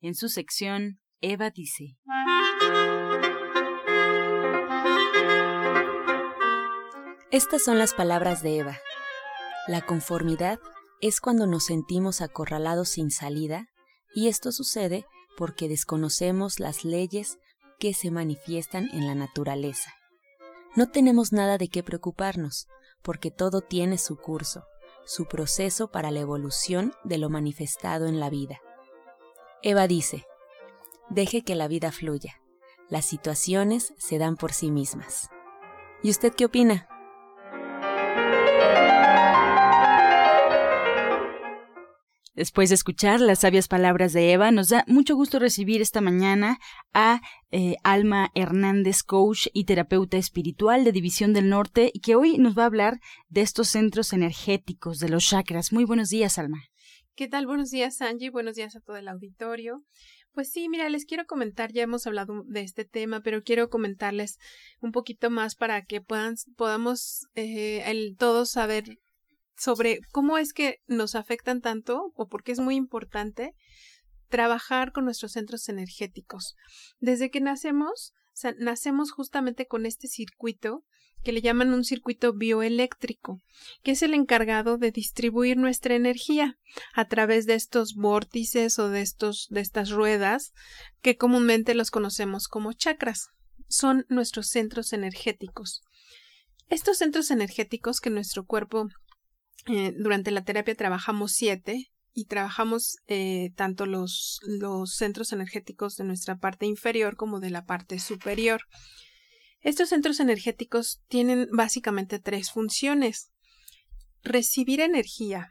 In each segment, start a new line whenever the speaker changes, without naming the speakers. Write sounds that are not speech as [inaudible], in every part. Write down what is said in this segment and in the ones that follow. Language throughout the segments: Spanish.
en su sección Eva dice.
Estas son las palabras de Eva. La conformidad es cuando nos sentimos acorralados sin salida y esto sucede porque desconocemos las leyes que se manifiestan en la naturaleza. No tenemos nada de qué preocuparnos, porque todo tiene su curso, su proceso para la evolución de lo manifestado en la vida. Eva dice, deje que la vida fluya, las situaciones se dan por sí mismas. ¿Y usted qué opina?
Después de escuchar las sabias palabras de Eva, nos da mucho gusto recibir esta mañana a eh, Alma Hernández, coach y terapeuta espiritual de División del Norte, que hoy nos va a hablar de estos centros energéticos, de los chakras. Muy buenos días, Alma.
¿Qué tal? Buenos días, Angie. Buenos días a todo el auditorio. Pues sí, mira, les quiero comentar, ya hemos hablado de este tema, pero quiero comentarles un poquito más para que puedan, podamos eh, todos saber sobre cómo es que nos afectan tanto o por qué es muy importante trabajar con nuestros centros energéticos. Desde que nacemos, nacemos justamente con este circuito que le llaman un circuito bioeléctrico, que es el encargado de distribuir nuestra energía a través de estos vórtices o de estos de estas ruedas que comúnmente los conocemos como chakras. Son nuestros centros energéticos. Estos centros energéticos que nuestro cuerpo eh, durante la terapia trabajamos siete y trabajamos eh, tanto los, los centros energéticos de nuestra parte inferior como de la parte superior. Estos centros energéticos tienen básicamente tres funciones. Recibir energía,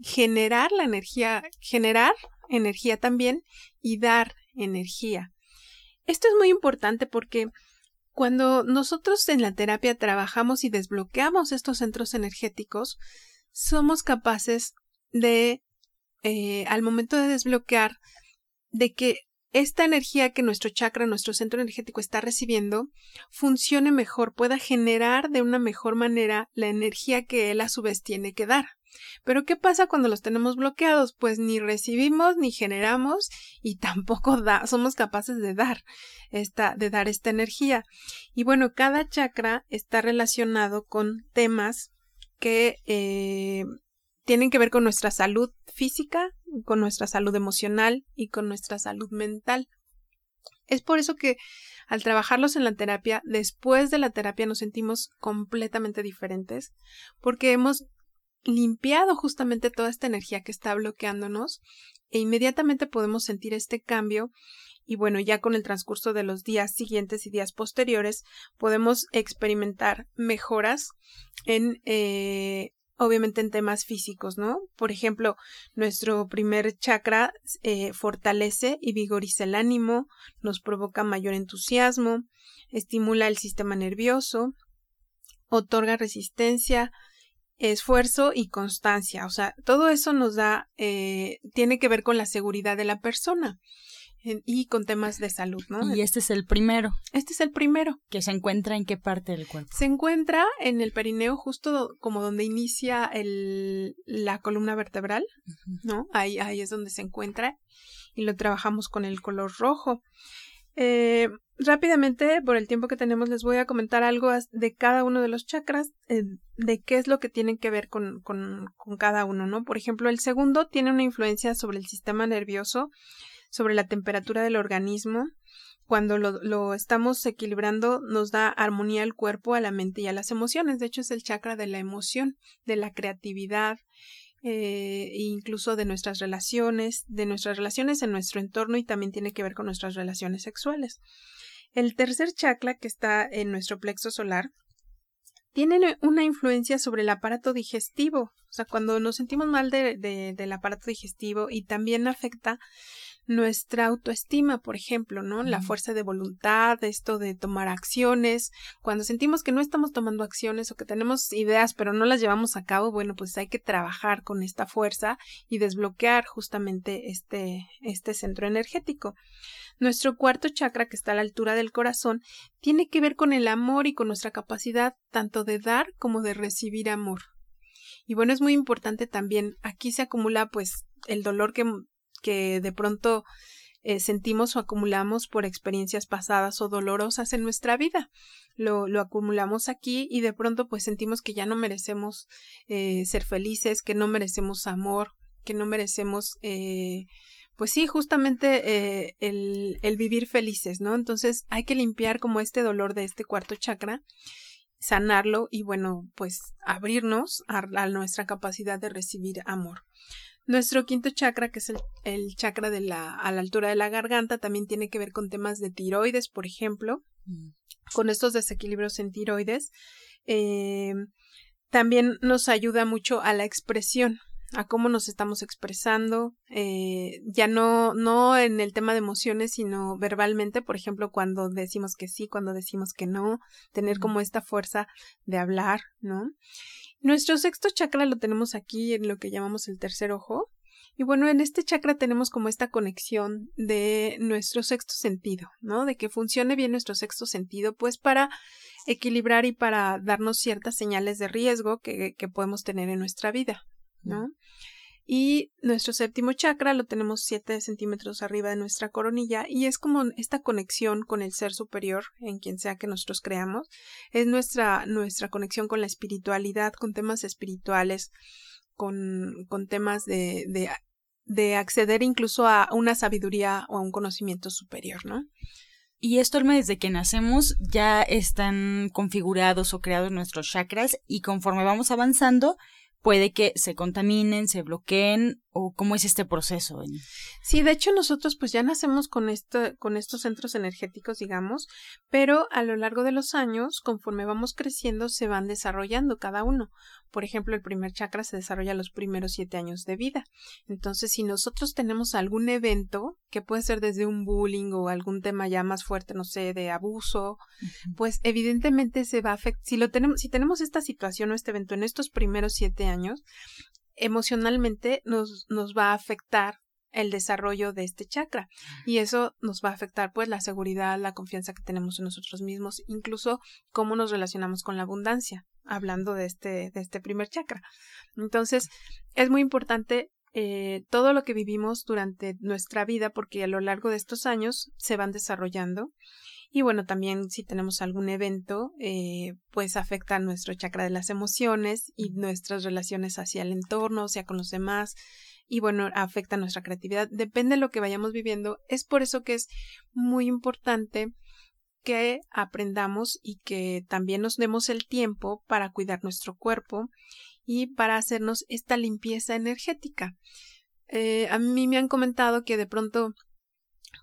generar la energía, generar energía también y dar energía. Esto es muy importante porque cuando nosotros en la terapia trabajamos y desbloqueamos estos centros energéticos, somos capaces de, eh, al momento de desbloquear, de que esta energía que nuestro chakra, nuestro centro energético está recibiendo, funcione mejor, pueda generar de una mejor manera la energía que él a su vez tiene que dar. Pero ¿qué pasa cuando los tenemos bloqueados? Pues ni recibimos ni generamos y [laughs] tampoco somos capaces de dar esta, de dar esta energía. Y bueno, cada chakra está relacionado con temas que eh, tienen que ver con nuestra salud física, con nuestra salud emocional y con nuestra salud mental. Es por eso que al trabajarlos en la terapia, después de la terapia nos sentimos completamente diferentes, porque hemos limpiado justamente toda esta energía que está bloqueándonos e inmediatamente podemos sentir este cambio y bueno, ya con el transcurso de los días siguientes y días posteriores podemos experimentar mejoras en eh, obviamente en temas físicos, ¿no? Por ejemplo, nuestro primer chakra eh, fortalece y vigoriza el ánimo, nos provoca mayor entusiasmo, estimula el sistema nervioso, otorga resistencia, esfuerzo y constancia. O sea, todo eso nos da, eh, tiene que ver con la seguridad de la persona y con temas de salud, ¿no?
Y este es el primero.
Este es el primero.
¿Que se encuentra en qué parte del cuerpo?
Se encuentra en el perineo, justo como donde inicia el, la columna vertebral, ¿no? Ahí, ahí es donde se encuentra y lo trabajamos con el color rojo. Eh, rápidamente, por el tiempo que tenemos, les voy a comentar algo de cada uno de los chakras, eh, de qué es lo que tienen que ver con, con, con cada uno, ¿no? Por ejemplo, el segundo tiene una influencia sobre el sistema nervioso sobre la temperatura del organismo. Cuando lo, lo, estamos equilibrando nos da armonía al cuerpo, a la mente y a las emociones. De hecho, es el chakra de la emoción, de la creatividad, eh, e incluso de nuestras relaciones, de nuestras relaciones en nuestro entorno y también tiene que ver con nuestras relaciones sexuales. El tercer chakra, que está en nuestro plexo solar, tiene una influencia sobre el aparato digestivo. O sea, cuando nos sentimos mal de, de, del aparato digestivo y también afecta nuestra autoestima, por ejemplo, ¿no? La fuerza de voluntad, esto de tomar acciones. Cuando sentimos que no estamos tomando acciones o que tenemos ideas pero no las llevamos a cabo, bueno, pues hay que trabajar con esta fuerza y desbloquear justamente este, este centro energético. Nuestro cuarto chakra, que está a la altura del corazón, tiene que ver con el amor y con nuestra capacidad tanto de dar como de recibir amor. Y bueno, es muy importante también, aquí se acumula pues el dolor que que de pronto eh, sentimos o acumulamos por experiencias pasadas o dolorosas en nuestra vida. Lo, lo, acumulamos aquí y de pronto pues sentimos que ya no merecemos eh, ser felices, que no merecemos amor, que no merecemos eh, pues sí, justamente el, el vivir felices, ¿no? Entonces hay que limpiar como este dolor de este cuarto chakra sanarlo y bueno, pues abrirnos a, a, nuestra capacidad de recibir amor. Nuestro quinto chakra, que es el, chakra de la, a la altura de la garganta, también tiene que ver con temas de tiroides, por ejemplo, mm. con estos desequilibrios en tiroides. Eh, también nos ayuda mucho a la expresión, a cómo nos estamos expresando, eh, ya no, no en el tema de emociones, sino verbalmente, por ejemplo, cuando decimos que sí, cuando decimos que no, tener mm. como esta fuerza de hablar, ¿no? Nuestro sexto chakra lo tenemos aquí en lo que llamamos el tercer ojo. Y bueno, en este chakra tenemos como esta conexión de nuestro sexto sentido, ¿no? De que funcione bien nuestro sexto sentido, pues para equilibrar y para darnos ciertas señales de riesgo que, que podemos tener en nuestra vida, ¿no? Y nuestro séptimo chakra lo tenemos 7 centímetros arriba de nuestra coronilla y es como esta conexión con el ser superior en quien sea que nosotros creamos. Es nuestra, nuestra conexión con la espiritualidad, con temas espirituales, con, con temas de, de, de acceder incluso a una sabiduría o a un conocimiento superior, ¿no?
Y esto, Alma, desde que nacemos ya están configurados o creados nuestros chakras y conforme vamos avanzando, puede que se contaminen, se bloqueen o cómo es este proceso.
Sí, de hecho nosotros pues ya nacemos con esto, con estos centros energéticos, digamos, pero a lo largo de los años, conforme vamos creciendo, se van desarrollando cada uno. Por ejemplo, el primer chakra se desarrolla los primeros siete años de vida. Entonces, si nosotros tenemos algún evento, que puede ser desde un bullying o algún tema ya más fuerte, no sé, de abuso, pues evidentemente se va a afectar. Si lo tenemos, si tenemos esta situación o este evento en estos primeros siete años, emocionalmente nos, nos va a afectar el desarrollo de este chakra y eso nos va a afectar pues la seguridad, la confianza que tenemos en nosotros mismos, incluso cómo nos relacionamos con la abundancia, hablando de este, de este primer chakra. Entonces, es muy importante eh, todo lo que vivimos durante nuestra vida porque a lo largo de estos años se van desarrollando y bueno, también si tenemos algún evento, eh, pues afecta nuestro chakra de las emociones y nuestras relaciones hacia el entorno, o sea, con los demás. Y bueno, afecta nuestra creatividad. Depende de lo que vayamos viviendo. Es por eso que es muy importante que aprendamos y que también nos demos el tiempo para cuidar nuestro cuerpo y para hacernos esta limpieza energética. Eh, a mí me han comentado que de pronto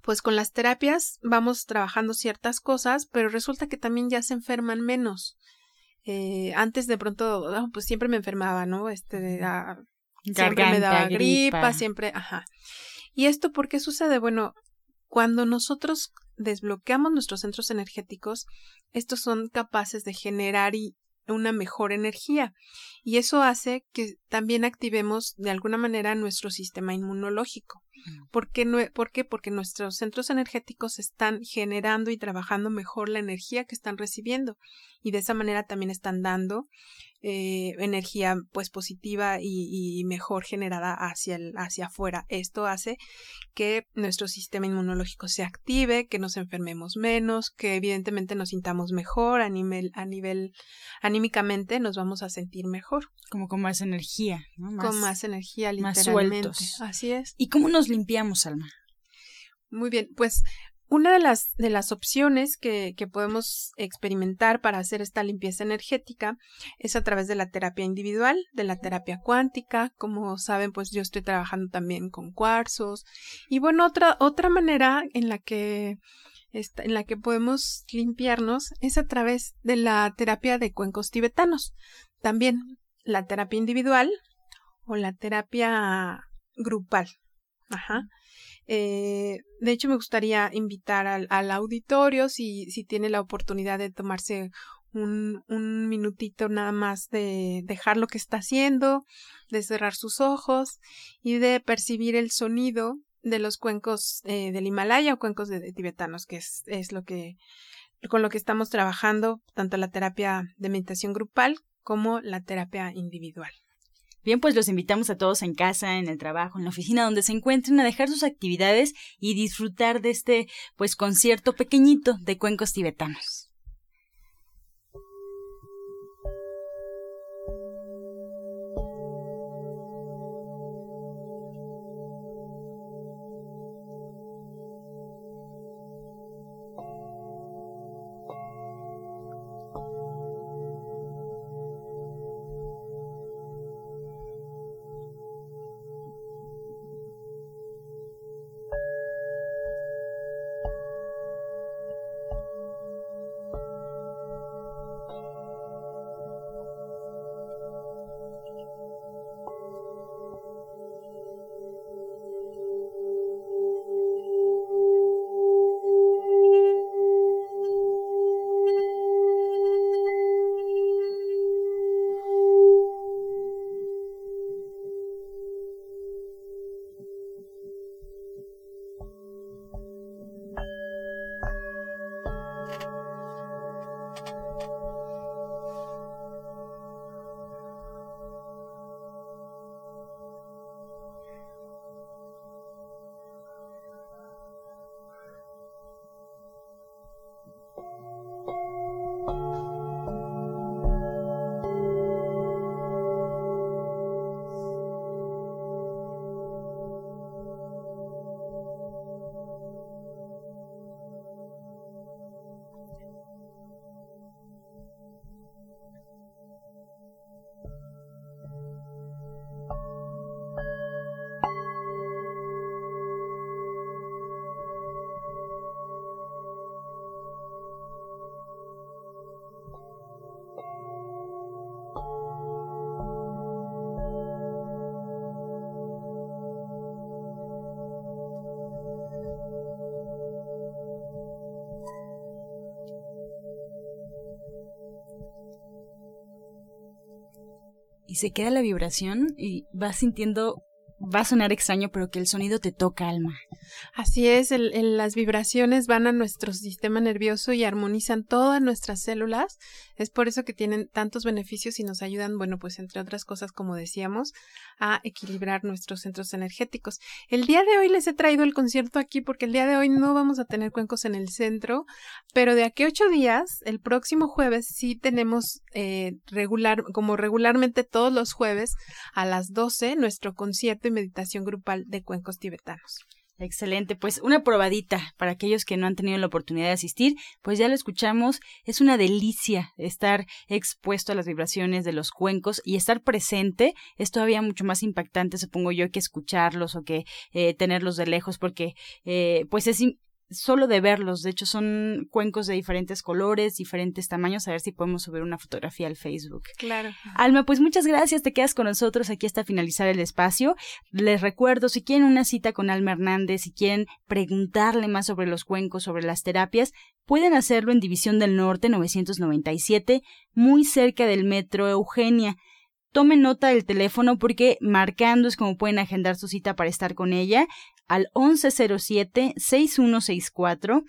pues con las terapias vamos trabajando ciertas cosas, pero resulta que también ya se enferman menos. Eh, antes de pronto, ah, pues siempre me enfermaba, ¿no? Este, ah, siempre me daba gripa, siempre, ajá. ¿Y esto por qué sucede? Bueno, cuando nosotros desbloqueamos nuestros centros energéticos, estos son capaces de generar y una mejor energía y eso hace que también activemos de alguna manera nuestro sistema inmunológico. ¿Por qué, no, ¿Por qué? Porque nuestros centros energéticos están generando y trabajando mejor la energía que están recibiendo y de esa manera también están dando eh, energía pues positiva y, mejor generada hacia, el, hacia afuera. Esto hace que nuestro sistema inmunológico se active, que nos enfermemos menos, que evidentemente nos sintamos mejor a nivel, a nivel anímicamente nos vamos a sentir mejor.
Como con más energía,
con más energía, literalmente. Más sueltos. Así es.
¿Y cómo nos limpiamos, Alma?
Muy bien, pues una de las, de las opciones que, que, podemos experimentar para hacer esta limpieza energética es a través de la terapia individual, de la terapia cuántica. Como saben, pues yo estoy trabajando también con cuarzos. Y bueno, otra, otra manera en la que en la que podemos limpiarnos es a través de la terapia de cuencos tibetanos. También la terapia individual o la terapia grupal. Ajá. Eh, de hecho, me gustaría invitar al, al auditorio, si, si tiene la oportunidad de tomarse un, un minutito nada más de dejar lo que está haciendo, de cerrar sus ojos y de percibir el sonido de los cuencos eh, del Himalaya o cuencos de, tibetanos, que es, es lo que con lo que estamos trabajando, tanto la terapia de meditación grupal como la terapia individual.
Bien, pues los invitamos a todos en casa, en el trabajo, en la oficina, donde se encuentren, a dejar sus actividades y disfrutar de este, pues, concierto pequeñito de cuencos tibetanos. Se queda la vibración y vas sintiendo, va a sonar extraño, pero que el sonido te toca alma.
Así es, las vibraciones van a nuestro sistema nervioso y armonizan todas nuestras células. Es por eso que tienen tantos beneficios y nos ayudan, bueno, pues entre otras cosas, como decíamos, a equilibrar nuestros centros energéticos. El día de hoy les he traído el concierto aquí porque el día de hoy no vamos a tener cuencos en el centro, pero de aquí a ocho días, el próximo jueves, sí tenemos eh, regular, como regularmente todos los jueves a las 12, nuestro concierto y meditación grupal de cuencos tibetanos.
Excelente, pues una probadita para aquellos que no han tenido la oportunidad de asistir, pues ya lo escuchamos, es una delicia estar expuesto a las vibraciones de los cuencos y estar presente es todavía mucho más impactante, supongo yo, que escucharlos o que eh, tenerlos de lejos, porque eh, pues es solo de verlos. De hecho, son cuencos de diferentes colores, diferentes tamaños. A ver si podemos subir una fotografía al Facebook.
Claro.
Alma, pues muchas gracias. Te quedas con nosotros aquí hasta finalizar el espacio. Les recuerdo, si quieren una cita con Alma Hernández, si quieren preguntarle más sobre los cuencos, sobre las terapias, pueden hacerlo en División del Norte 997, muy cerca del Metro Eugenia. Tomen nota del teléfono porque marcando es como pueden agendar su cita para estar con ella al 1107-6164.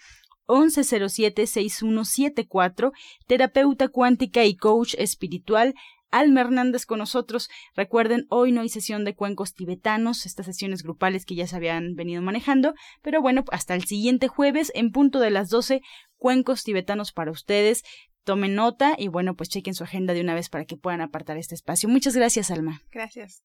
1107-6174, terapeuta cuántica y coach espiritual. Alma Hernández con nosotros. Recuerden, hoy no hay sesión de cuencos tibetanos, estas sesiones grupales que ya se habían venido manejando, pero bueno, hasta el siguiente jueves, en punto de las 12, cuencos tibetanos para ustedes. Tomen nota y bueno, pues chequen su agenda de una vez para que puedan apartar este espacio. Muchas gracias, Alma.
Gracias.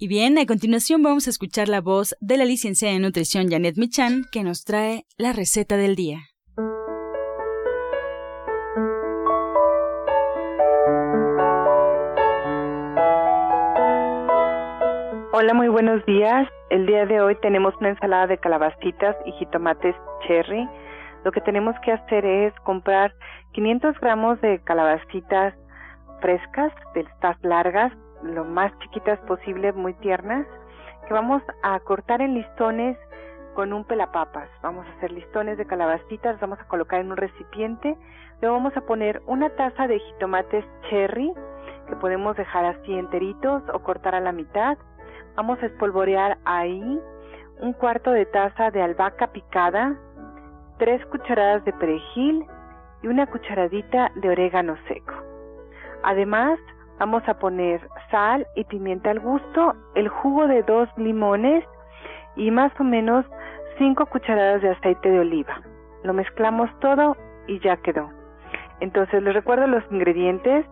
Y bien, a continuación vamos a escuchar la voz de la licenciada en nutrición Janet Michan, que nos trae la receta del día.
Hola, muy buenos días. El día de hoy tenemos una ensalada de calabacitas y jitomates cherry. Lo que tenemos que hacer es comprar 500 gramos de calabacitas frescas, de estas largas, lo más chiquitas posible, muy tiernas, que vamos a cortar en listones con un pelapapas. Vamos a hacer listones de calabacitas, vamos a colocar en un recipiente, luego vamos a poner una taza de jitomates cherry que podemos dejar así enteritos o cortar a la mitad. Vamos a espolvorear ahí un cuarto de taza de albahaca picada, tres cucharadas de perejil y una cucharadita de orégano seco. Además, Vamos a poner sal y pimienta al gusto, el jugo de dos limones y más o menos cinco cucharadas de aceite de oliva. Lo mezclamos todo y ya quedó. Entonces les recuerdo los ingredientes.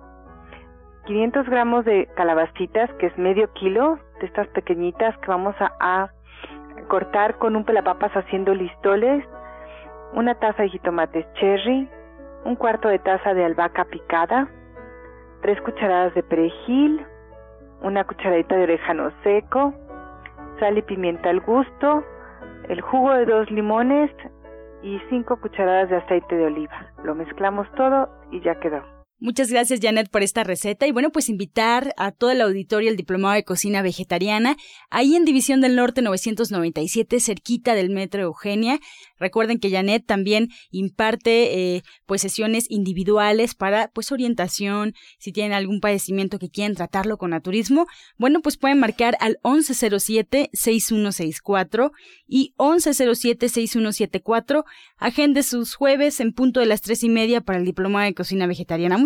500 gramos de calabacitas, que es medio kilo de estas pequeñitas que vamos a, a cortar con un pelapapas haciendo listoles. Una taza de jitomates cherry, un cuarto de taza de albahaca picada, tres cucharadas de perejil, una cucharadita de orégano seco, sal y pimienta al gusto, el jugo de dos limones y cinco cucharadas de aceite de oliva. Lo mezclamos todo y ya quedó.
Muchas gracias, Janet, por esta receta. Y bueno, pues invitar a todo el auditorio el Diplomado de Cocina Vegetariana, ahí en División del Norte 997, cerquita del Metro Eugenia. Recuerden que Janet también imparte eh, pues sesiones individuales para pues orientación, si tienen algún padecimiento que quieren tratarlo con naturismo, bueno, pues pueden marcar al 1107-6164 y 1107-6174. Agende sus jueves en punto de las tres y media para el Diplomado de Cocina Vegetariana.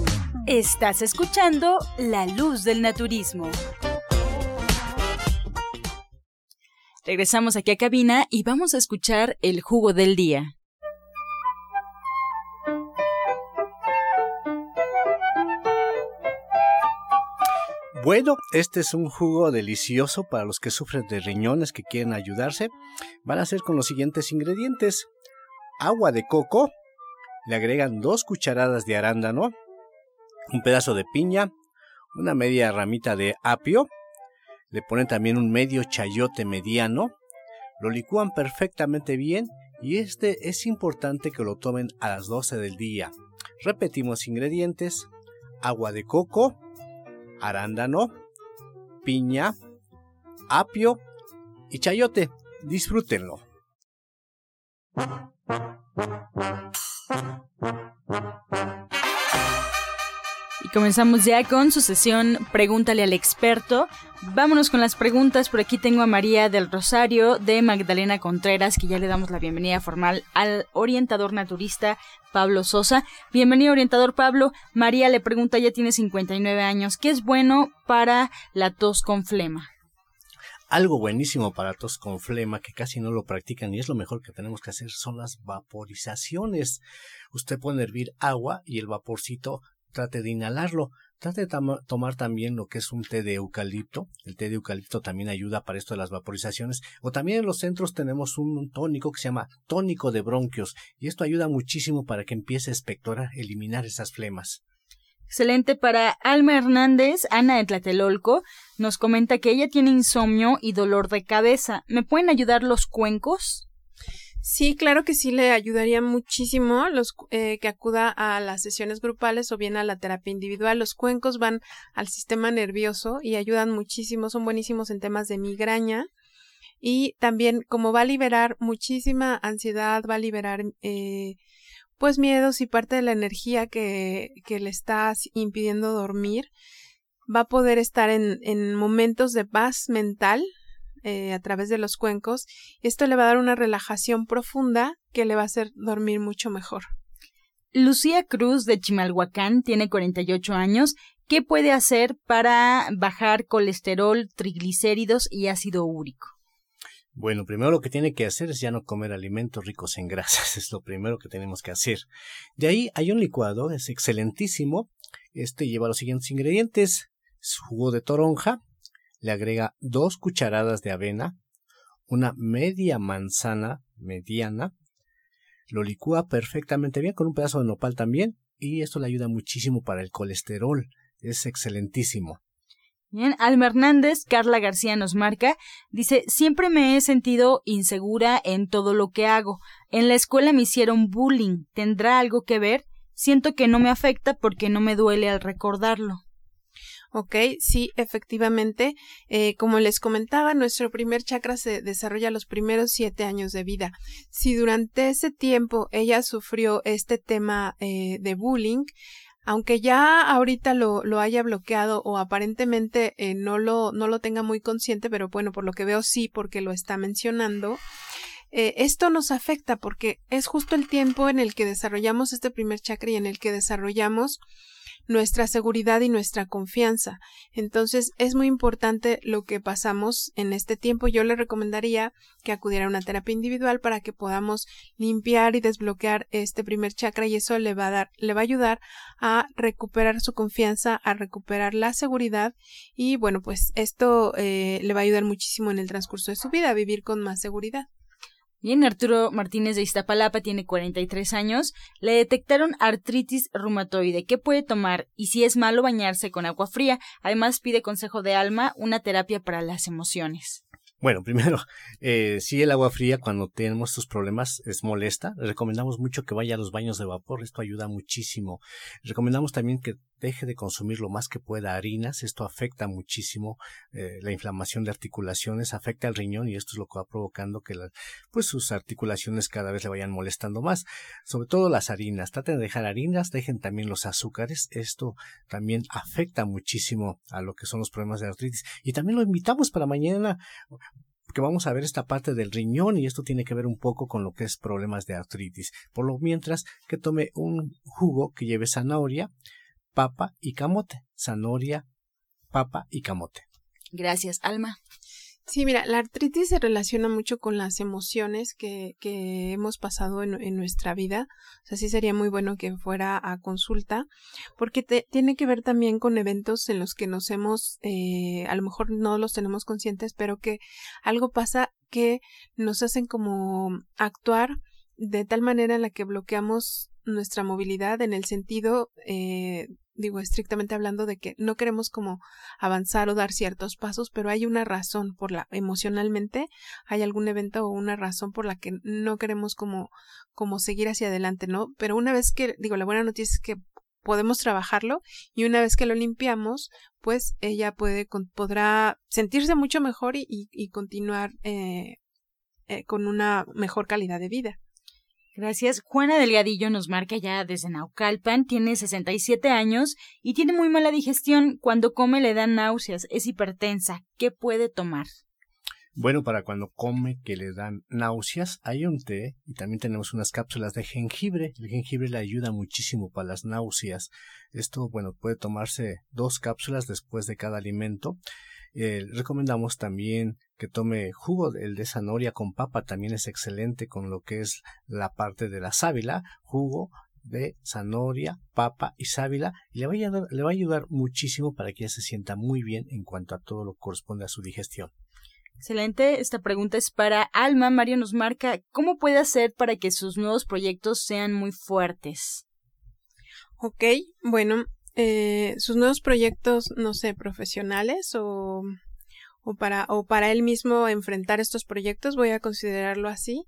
Estás escuchando La Luz del Naturismo. Regresamos aquí a cabina y vamos a escuchar el jugo del día.
Bueno, este es un jugo delicioso para los que sufren de riñones que quieren ayudarse. Van a ser con los siguientes ingredientes. Agua de coco, le agregan dos cucharadas de arándano, un pedazo de piña, una media ramita de apio, le ponen también un medio chayote mediano, lo licúan perfectamente bien y este es importante que lo tomen a las 12 del día. Repetimos ingredientes, agua de coco, arándano, piña, apio y chayote. Disfrútenlo.
Comenzamos ya con su sesión Pregúntale al experto. Vámonos con las preguntas. Por aquí tengo a María del Rosario de Magdalena Contreras, que ya le damos la bienvenida formal al orientador naturista Pablo Sosa. Bienvenido, orientador Pablo. María le pregunta, ya tiene 59 años, ¿qué es bueno para la tos con flema?
Algo buenísimo para tos con flema que casi no lo practican y es lo mejor que tenemos que hacer son las vaporizaciones. Usted puede hervir agua y el vaporcito trate de inhalarlo. Trate de tomar también lo que es un té de eucalipto. El té de eucalipto también ayuda para esto de las vaporizaciones. O también en los centros tenemos un tónico que se llama tónico de bronquios. Y esto ayuda muchísimo para que empiece a espectorar, eliminar esas flemas.
Excelente. Para Alma Hernández, Ana de Tlatelolco, nos comenta que ella tiene insomnio y dolor de cabeza. ¿Me pueden ayudar los cuencos?
Sí, claro que sí le ayudaría muchísimo los eh, que acuda a las sesiones grupales o bien a la terapia individual. Los cuencos van al sistema nervioso y ayudan muchísimo, son buenísimos en temas de migraña. y también como va a liberar muchísima ansiedad, va a liberar eh, pues miedos y parte de la energía que, que le está impidiendo dormir, va a poder estar en, en momentos de paz mental eh, a través de los cuencos. Esto le va a dar una relajación profunda que le va a hacer dormir mucho mejor.
Lucía Cruz de Chimalhuacán tiene 48 años. ¿Qué puede hacer para bajar colesterol, triglicéridos y ácido úrico?
Bueno, primero lo que tiene que hacer es ya no comer alimentos ricos en grasas, [laughs] es lo primero que tenemos que hacer. De ahí hay un licuado, es excelentísimo. Este lleva los siguientes ingredientes: jugo de toronja, le agrega dos cucharadas de avena, una media manzana mediana, lo licúa perfectamente bien con un pedazo de nopal también y esto le ayuda muchísimo para el colesterol, es excelentísimo.
Bien, Alma Hernández, Carla García nos marca, dice, siempre me he sentido insegura en todo lo que hago. En la escuela me hicieron bullying. ¿Tendrá algo que ver? Siento que no me afecta porque no me duele al recordarlo.
Ok, sí, efectivamente. Eh, como les comentaba, nuestro primer chakra se desarrolla los primeros siete años de vida. Si durante ese tiempo ella sufrió este tema eh, de bullying, aunque ya ahorita lo, lo haya bloqueado o aparentemente eh, no, lo, no lo tenga muy consciente, pero bueno, por lo que veo sí, porque lo está mencionando, esto nos afecta porque es justo el tiempo en el que desarrollamos este primer chakra y en el que desarrollamos nuestra seguridad y nuestra confianza. Entonces es muy importante lo que pasamos en este tiempo. Yo le recomendaría que acudiera a una terapia individual para que podamos limpiar y desbloquear este primer chakra y eso le va a dar, le va a ayudar a recuperar su confianza, a recuperar la seguridad y bueno, pues esto eh, le va a ayudar muchísimo en el transcurso de su vida a vivir con más seguridad.
Bien, Arturo Martínez de Iztapalapa tiene 43 años. Le detectaron artritis reumatoide. ¿Qué puede tomar? Y si es malo bañarse con agua fría. Además pide consejo de alma, una terapia para las emociones.
Bueno, [laughs] primero, eh, si el agua fría cuando tenemos estos problemas es molesta, recomendamos mucho que vaya a los baños de vapor, esto ayuda muchísimo. Recomendamos también que deje de consumir lo más que pueda harinas, esto afecta muchísimo eh, la inflamación de articulaciones, afecta al riñón y esto es lo que va provocando que pues sus articulaciones cada vez le vayan molestando más. Sobre todo las harinas, traten de dejar harinas, dejen también los azúcares, esto también afecta muchísimo a lo que son los problemas de artritis. Y también lo invitamos para mañana que vamos a ver esta parte del riñón y esto tiene que ver un poco con lo que es problemas de artritis. Por lo mientras que tome un jugo que lleve zanahoria, papa y camote. Zanahoria, papa y camote.
Gracias, Alma.
Sí, mira, la artritis se relaciona mucho con las emociones que, que hemos pasado en, en, nuestra vida. O sea, sí sería muy bueno que fuera a consulta, porque te, tiene que ver también con eventos en los que nos hemos, eh, a lo mejor no los tenemos conscientes, pero que algo pasa que nos hacen como actuar de tal manera en la que bloqueamos nuestra movilidad en el sentido eh, digo estrictamente hablando de que no queremos como avanzar o dar ciertos pasos, pero hay una razón por la emocionalmente hay algún evento o una razón por la que no queremos como como seguir hacia adelante, ¿no? Pero una vez que digo la buena noticia es que podemos trabajarlo y una vez que lo limpiamos, pues ella puede podrá sentirse mucho mejor y, y, continuar eh, eh, con una mejor calidad de vida.
Gracias. Juana Delgadillo nos marca ya desde Naucalpan, tiene 67 años y tiene muy mala digestión. Cuando come le dan náuseas, es hipertensa. ¿Qué puede tomar?
Bueno, para cuando come que le dan náuseas, hay un té y también tenemos unas cápsulas de jengibre. El jengibre le ayuda muchísimo para las náuseas. Esto, bueno, puede tomarse dos cápsulas después de cada alimento. Eh, recomendamos también que tome jugo, el de zanahoria con papa también es excelente con lo que es la parte de la sábila, jugo de zanahoria, papa y sábila y le va, a ayudar, le va a ayudar muchísimo para que ella se sienta muy bien en cuanto a todo lo que corresponde a su digestión.
Excelente, esta pregunta es para Alma. Mario nos marca, ¿cómo puede hacer para que sus nuevos proyectos sean muy fuertes?
Ok, bueno, eh, sus nuevos proyectos, no sé, profesionales o, o, para, o para él mismo enfrentar estos proyectos, voy a considerarlo así.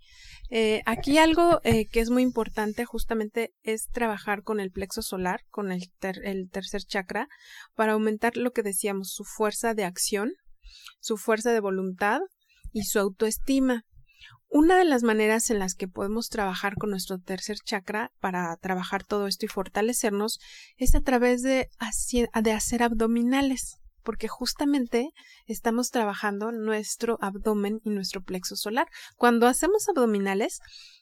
Eh, aquí algo eh, que es muy importante justamente es trabajar con el plexo solar, con el, el tercer chakra, para aumentar lo que decíamos, su fuerza de acción, su fuerza de voluntad y su autoestima. Una de las maneras en las que podemos trabajar con nuestro tercer chakra para trabajar todo esto y fortalecernos es a través de, de hacer abdominales, porque justamente estamos trabajando nuestro abdomen y nuestro plexo solar. Cuando hacemos abdominales,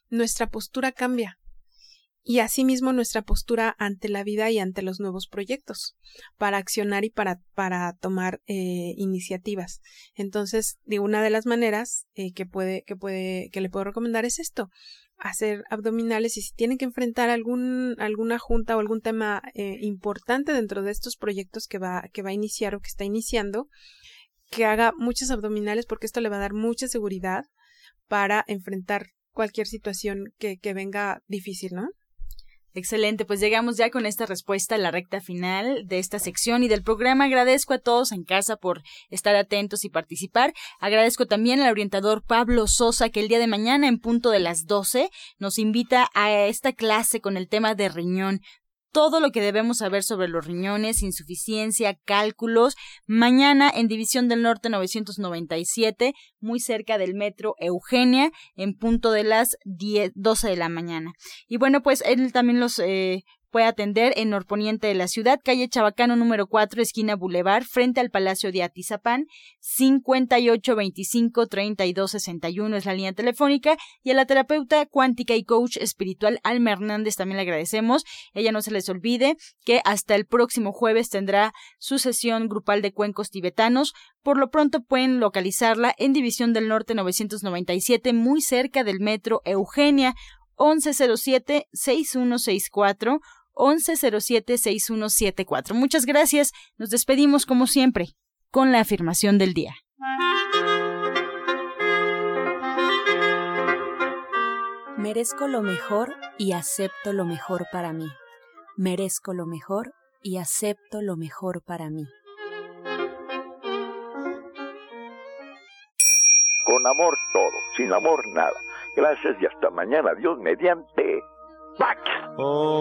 nuestra postura cambia, y asimismo nuestra postura ante la vida y ante los nuevos proyectos para accionar y para, para tomar eh, iniciativas. Entonces, de una de las maneras eh, que puede, que puede, que le puedo recomendar es esto, hacer abdominales y si tienen que enfrentar algún, alguna junta o algún tema eh, importante dentro de estos proyectos que va, que va a iniciar o que está iniciando, que haga muchos abdominales porque esto le va a dar mucha seguridad para enfrentar cualquier situación que, que venga difícil, ¿no?
Excelente, pues llegamos ya con esta respuesta a la recta final de esta sección y del programa. Agradezco a todos en casa por estar atentos y participar. Agradezco también al orientador Pablo Sosa que el día de mañana en punto de las 12 nos invita a esta clase con el tema de riñón todo lo que debemos saber sobre los riñones, insuficiencia, cálculos. Mañana en División del Norte 997, muy cerca del metro Eugenia, en punto de las 10, 12 de la mañana. Y bueno, pues él también los eh, puede atender en norponiente de la ciudad, calle Chabacano número 4, esquina Boulevard, frente al Palacio de Atizapán, 5825-3261 es la línea telefónica, y a la terapeuta cuántica y coach espiritual Alma Hernández también le agradecemos. Ella no se les olvide que hasta el próximo jueves tendrá su sesión grupal de cuencos tibetanos. Por lo pronto pueden localizarla en División del Norte 997, muy cerca del metro Eugenia. 1107-6164 1107-6174. Muchas gracias. Nos despedimos como siempre con la afirmación del día.
Merezco lo mejor y acepto lo mejor para mí. Merezco lo mejor y acepto lo mejor para mí.
Con amor todo, sin amor nada. Gracias y hasta mañana. Dios mediante. Pax. Oh.